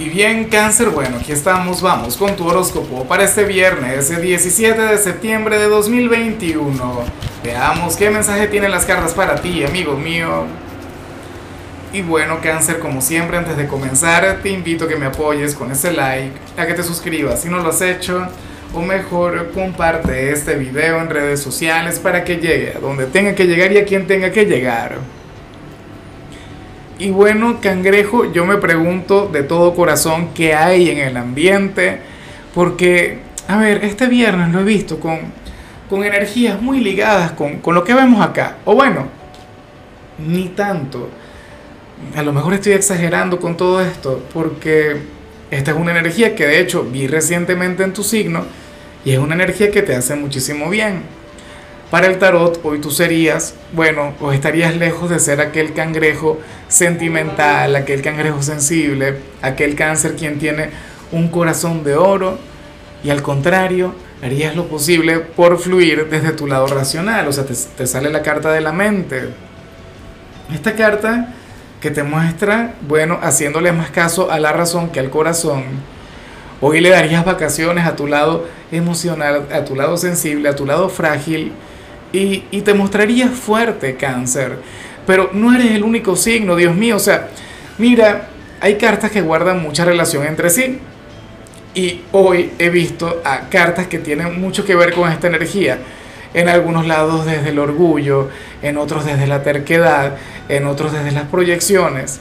Y bien, cáncer, bueno, aquí estamos, vamos con tu horóscopo para este viernes, el 17 de septiembre de 2021. Veamos qué mensaje tienen las cartas para ti, amigo mío. Y bueno, cáncer, como siempre, antes de comenzar, te invito a que me apoyes con ese like, a que te suscribas si no lo has hecho, o mejor, comparte este video en redes sociales para que llegue a donde tenga que llegar y a quien tenga que llegar. Y bueno, cangrejo, yo me pregunto de todo corazón qué hay en el ambiente, porque, a ver, este viernes lo he visto con, con energías muy ligadas con, con lo que vemos acá. O bueno, ni tanto. A lo mejor estoy exagerando con todo esto, porque esta es una energía que de hecho vi recientemente en tu signo y es una energía que te hace muchísimo bien. Para el tarot, hoy tú serías, bueno, o estarías lejos de ser aquel cangrejo sentimental, aquel cangrejo sensible, aquel cáncer quien tiene un corazón de oro, y al contrario, harías lo posible por fluir desde tu lado racional, o sea, te, te sale la carta de la mente. Esta carta que te muestra, bueno, haciéndole más caso a la razón que al corazón, hoy le darías vacaciones a tu lado emocional, a tu lado sensible, a tu lado frágil, y, y te mostrarías fuerte, cáncer. Pero no eres el único signo, Dios mío. O sea, mira, hay cartas que guardan mucha relación entre sí. Y hoy he visto a cartas que tienen mucho que ver con esta energía. En algunos lados desde el orgullo, en otros desde la terquedad, en otros desde las proyecciones.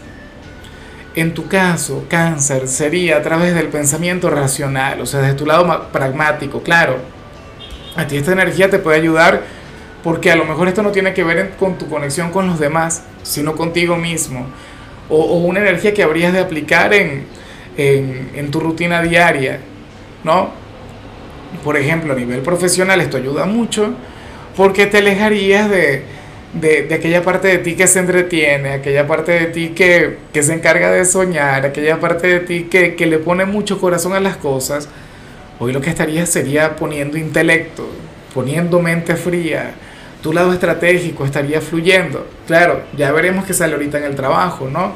En tu caso, cáncer, sería a través del pensamiento racional, o sea, desde tu lado pragmático, claro. A ti esta energía te puede ayudar porque a lo mejor esto no tiene que ver con tu conexión con los demás, sino contigo mismo. O, o una energía que habrías de aplicar en, en, en, tu rutina diaria, ¿no? Por ejemplo, a nivel profesional esto ayuda mucho porque te alejarías de, de, de, aquella parte de ti que se entretiene, aquella parte de ti que, que se encarga de soñar, aquella parte de ti que, que le pone mucho corazón a las cosas. Hoy lo que estarías sería poniendo intelecto, poniendo mente fría, tu lado estratégico estaría fluyendo. Claro, ya veremos qué sale ahorita en el trabajo, ¿no?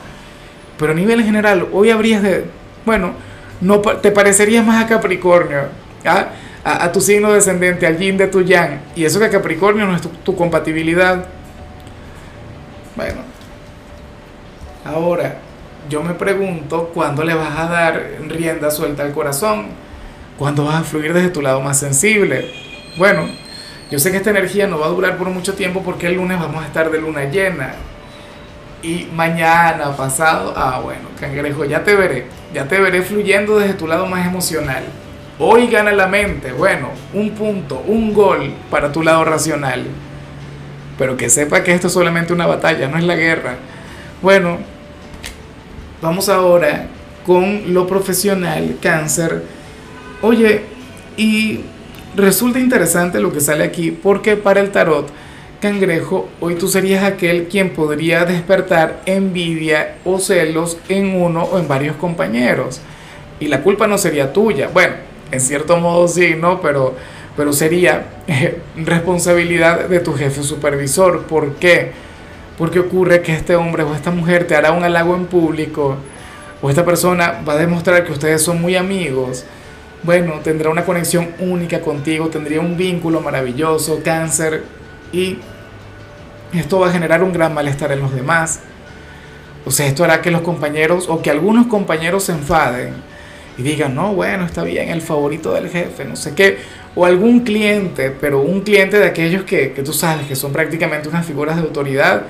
Pero a nivel general, hoy habrías de, bueno, no te parecerías más a Capricornio, ¿ah? a, tu signo descendente, al yin de tu yang, y eso que Capricornio no es tu, tu compatibilidad. Bueno, ahora yo me pregunto cuándo le vas a dar rienda suelta al corazón, cuándo vas a fluir desde tu lado más sensible. Bueno, yo sé que esta energía no va a durar por mucho tiempo porque el lunes vamos a estar de luna llena. Y mañana, pasado, ah bueno, cangrejo, ya te veré. Ya te veré fluyendo desde tu lado más emocional. Hoy gana la mente, bueno, un punto, un gol para tu lado racional. Pero que sepa que esto es solamente una batalla, no es la guerra. Bueno, vamos ahora con lo profesional, cáncer. Oye, y Resulta interesante lo que sale aquí porque para el tarot cangrejo, hoy tú serías aquel quien podría despertar envidia o celos en uno o en varios compañeros. Y la culpa no sería tuya. Bueno, en cierto modo sí, ¿no? Pero, pero sería eh, responsabilidad de tu jefe supervisor. ¿Por qué? Porque ocurre que este hombre o esta mujer te hará un halago en público o esta persona va a demostrar que ustedes son muy amigos bueno, tendrá una conexión única contigo, tendría un vínculo maravilloso, cáncer, y esto va a generar un gran malestar en los demás. O sea, esto hará que los compañeros o que algunos compañeros se enfaden y digan, no, bueno, está bien, el favorito del jefe, no sé qué. O algún cliente, pero un cliente de aquellos que, que tú sabes que son prácticamente unas figuras de autoridad,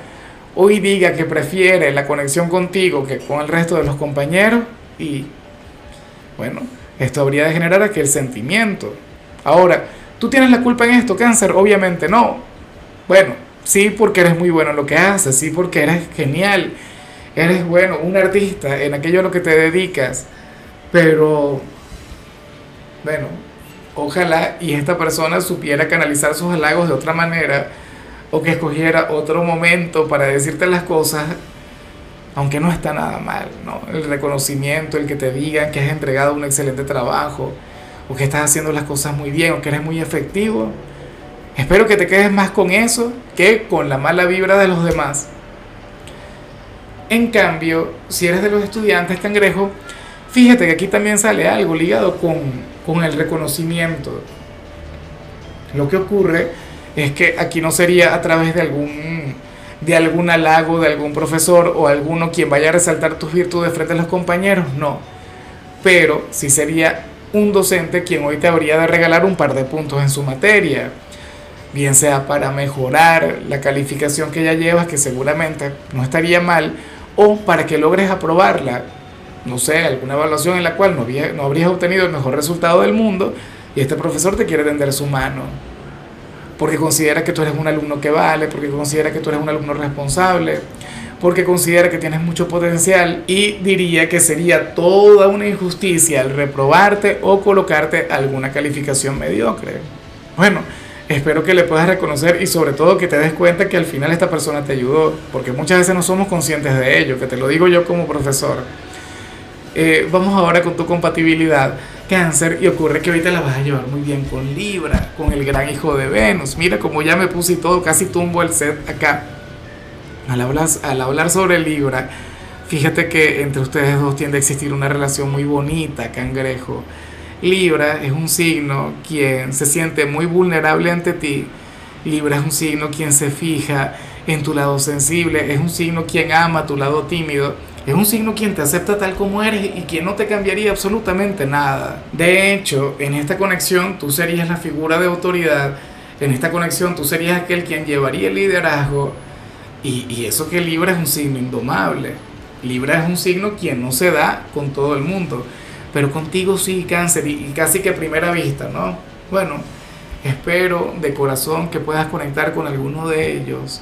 hoy diga que prefiere la conexión contigo que con el resto de los compañeros y, bueno, esto habría de generar aquel sentimiento. Ahora, ¿tú tienes la culpa en esto, cáncer? Obviamente no. Bueno, sí porque eres muy bueno en lo que haces, sí porque eres genial, eres bueno, un artista en aquello a lo que te dedicas, pero bueno, ojalá y esta persona supiera canalizar sus halagos de otra manera o que escogiera otro momento para decirte las cosas aunque no está nada mal, ¿no? El reconocimiento, el que te digan que has entregado un excelente trabajo, o que estás haciendo las cosas muy bien, o que eres muy efectivo. Espero que te quedes más con eso que con la mala vibra de los demás. En cambio, si eres de los estudiantes cangrejo, Fíjate que aquí también sale algo ligado con, con el reconocimiento. Lo que ocurre es que aquí no sería a través de algún de algún halago de algún profesor o alguno quien vaya a resaltar tus virtudes frente a los compañeros, no. Pero sí sería un docente quien hoy te habría de regalar un par de puntos en su materia, bien sea para mejorar la calificación que ya llevas, que seguramente no estaría mal, o para que logres aprobarla, no sé, alguna evaluación en la cual no, había, no habrías obtenido el mejor resultado del mundo y este profesor te quiere tender su mano porque considera que tú eres un alumno que vale, porque considera que tú eres un alumno responsable, porque considera que tienes mucho potencial y diría que sería toda una injusticia el reprobarte o colocarte alguna calificación mediocre. Bueno, espero que le puedas reconocer y sobre todo que te des cuenta que al final esta persona te ayudó, porque muchas veces no somos conscientes de ello, que te lo digo yo como profesor. Eh, vamos ahora con tu compatibilidad cáncer y ocurre que ahorita la vas a llevar muy bien con Libra, con el gran hijo de Venus. Mira como ya me puse todo, casi tumbo el set acá. Al hablar, al hablar sobre Libra, fíjate que entre ustedes dos tiende a existir una relación muy bonita, cangrejo. Libra es un signo quien se siente muy vulnerable ante ti. Libra es un signo quien se fija en tu lado sensible, es un signo quien ama tu lado tímido es un signo quien te acepta tal como eres y quien no te cambiaría absolutamente nada. De hecho, en esta conexión tú serías la figura de autoridad, en esta conexión tú serías aquel quien llevaría el liderazgo y, eso que Libra es un signo indomable. Libra es un signo quien no se da con todo el mundo, pero contigo sí, cáncer, y, y casi que a primera vista, ¿no? Bueno, espero de corazón que puedas conectar con alguno de ellos,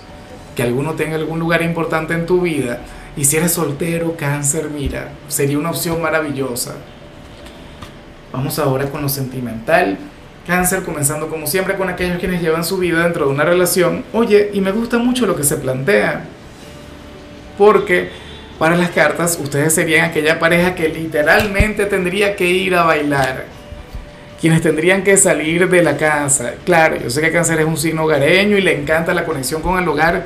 que alguno tenga algún lugar importante en tu vida y si eres soltero, cáncer, mira, sería una opción maravillosa. Vamos ahora con lo sentimental. Cáncer, comenzando como siempre con aquellos quienes llevan su vida dentro de una relación. Oye, y me gusta mucho lo que se plantea. Porque para las cartas ustedes serían aquella pareja que literalmente tendría que ir a bailar. Quienes tendrían que salir de la casa. Claro, yo sé que Cáncer es un signo hogareño y le encanta la conexión con el hogar.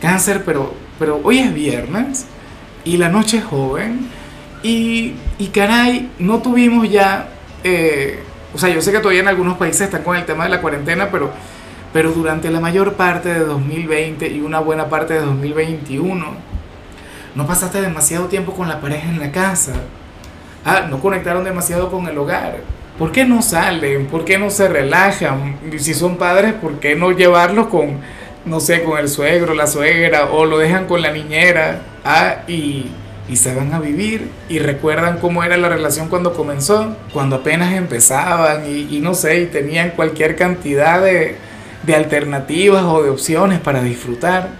Cáncer, pero pero hoy es viernes y la noche es joven y, y caray, no tuvimos ya, eh, o sea, yo sé que todavía en algunos países están con el tema de la cuarentena, pero, pero durante la mayor parte de 2020 y una buena parte de 2021, no pasaste demasiado tiempo con la pareja en la casa. Ah, no conectaron demasiado con el hogar. ¿Por qué no salen? ¿Por qué no se relajan? Si son padres, ¿por qué no llevarlos con no sé, con el suegro, la suegra, o lo dejan con la niñera, ah, y, y se van a vivir y recuerdan cómo era la relación cuando comenzó, cuando apenas empezaban y, no sé, y tenían cualquier cantidad de, de alternativas o de opciones para disfrutar.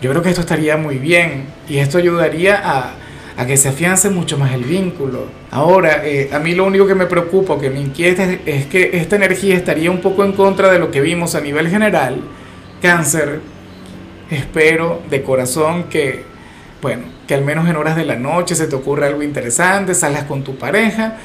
Yo creo que esto estaría muy bien y esto ayudaría a, a que se afiance mucho más el vínculo. Ahora, eh, a mí lo único que me preocupa, que me inquieta, es que esta energía estaría un poco en contra de lo que vimos a nivel general. Cáncer, espero de corazón que, bueno, que al menos en horas de la noche se te ocurra algo interesante, salgas con tu pareja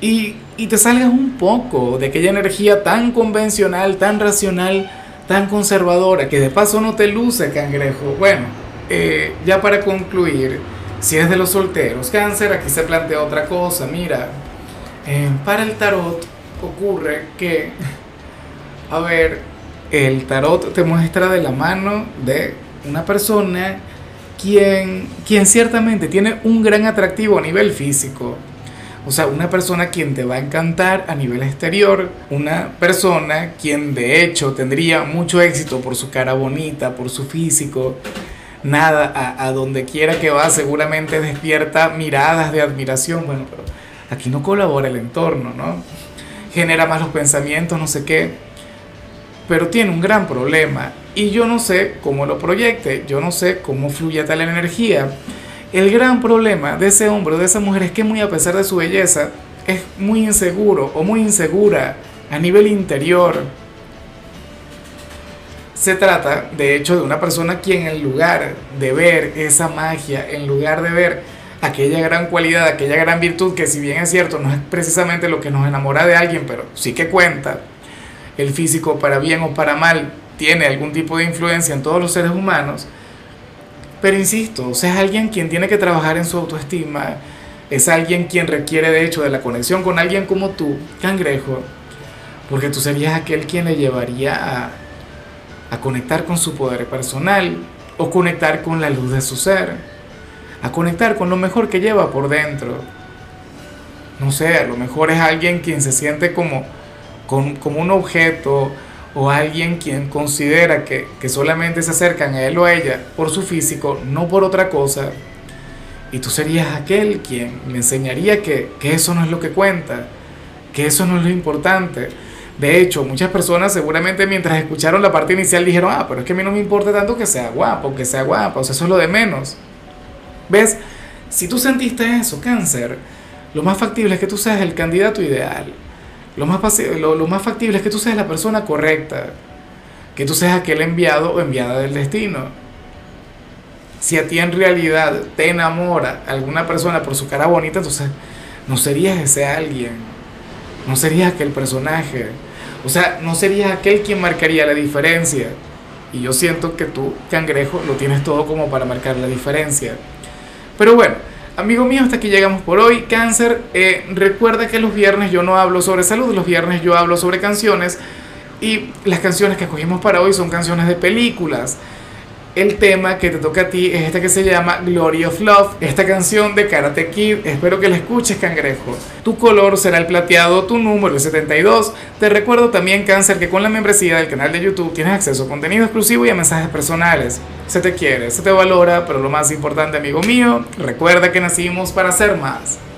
y, y te salgas un poco de aquella energía tan convencional, tan racional, tan conservadora, que de paso no te luce, cangrejo. Bueno, eh, ya para concluir, si eres de los solteros, cáncer, aquí se plantea otra cosa. Mira, eh, para el tarot ocurre que, a ver, el tarot te muestra de la mano de una persona quien, quien ciertamente tiene un gran atractivo a nivel físico. O sea, una persona quien te va a encantar a nivel exterior, una persona quien de hecho tendría mucho éxito por su cara bonita, por su físico, nada, a, donde quiera que va seguramente despierta miradas de admiración, bueno, pero aquí no colabora el entorno, ¿no? Genera malos pensamientos, no sé qué, pero tiene un gran problema y yo no sé cómo lo proyecte, yo no sé cómo fluye tal energía. El gran problema de ese hombre o de esa mujer es que muy a pesar de su belleza, es muy inseguro o muy insegura a nivel interior se trata, de hecho, de una persona quien en lugar de ver esa magia, en lugar de ver aquella gran cualidad, aquella gran virtud, que si bien es cierto, no es precisamente lo que nos enamora de alguien, pero sí que cuenta, el físico para bien o para mal tiene algún tipo de influencia en todos los seres humanos, pero insisto, es alguien quien tiene que trabajar en su autoestima, es alguien quien requiere de hecho de la conexión con alguien como tú, cangrejo, porque tú serías aquel quien le llevaría a, a conectar con su poder personal o conectar con la luz de su ser, a conectar con lo mejor que lleva por dentro. No sé, a lo mejor es alguien quien se siente como, como un objeto o alguien quien considera que, que solamente se acercan a él o a ella por su físico, no por otra cosa. Y tú serías aquel quien me enseñaría que, que eso no es lo que cuenta, que eso no es lo importante de hecho, muchas personas seguramente mientras escucharon la parte inicial dijeron, ah, pero es que a mí no me importa tanto que sea guapo, que sea guapa, o sea, eso es lo de menos. ¿Ves? Si tú sentiste eso, cáncer, lo más factible es que tú seas el candidato ideal. Lo más, lo, más factible es que tú seas la persona correcta. Que tú seas aquel enviado o enviada del destino. Si a ti en realidad te enamora alguna persona por su cara bonita, entonces no serías ese alguien. No serías aquel personaje o sea, no serías aquel quien marcaría la diferencia. Y yo siento que tú, cangrejo, lo tienes todo como para marcar la diferencia. Pero bueno, amigo mío, hasta aquí llegamos por hoy. Cáncer, eh, recuerda que los viernes yo no hablo sobre salud, los viernes yo hablo sobre canciones. Y las canciones que escogimos para hoy son canciones de películas el tema que te toca a ti es esta que se llama Glory of Love, esta canción de Karate Kid. Espero que la escuches, cangrejo. Tu color será el plateado, tu número es 72. Te recuerdo también, Cáncer, que con la membresía del canal de YouTube tienes acceso a contenido exclusivo y a mensajes personales. Se te quiere, se te valora, pero lo más importante, amigo mío, recuerda que nacimos para ser más.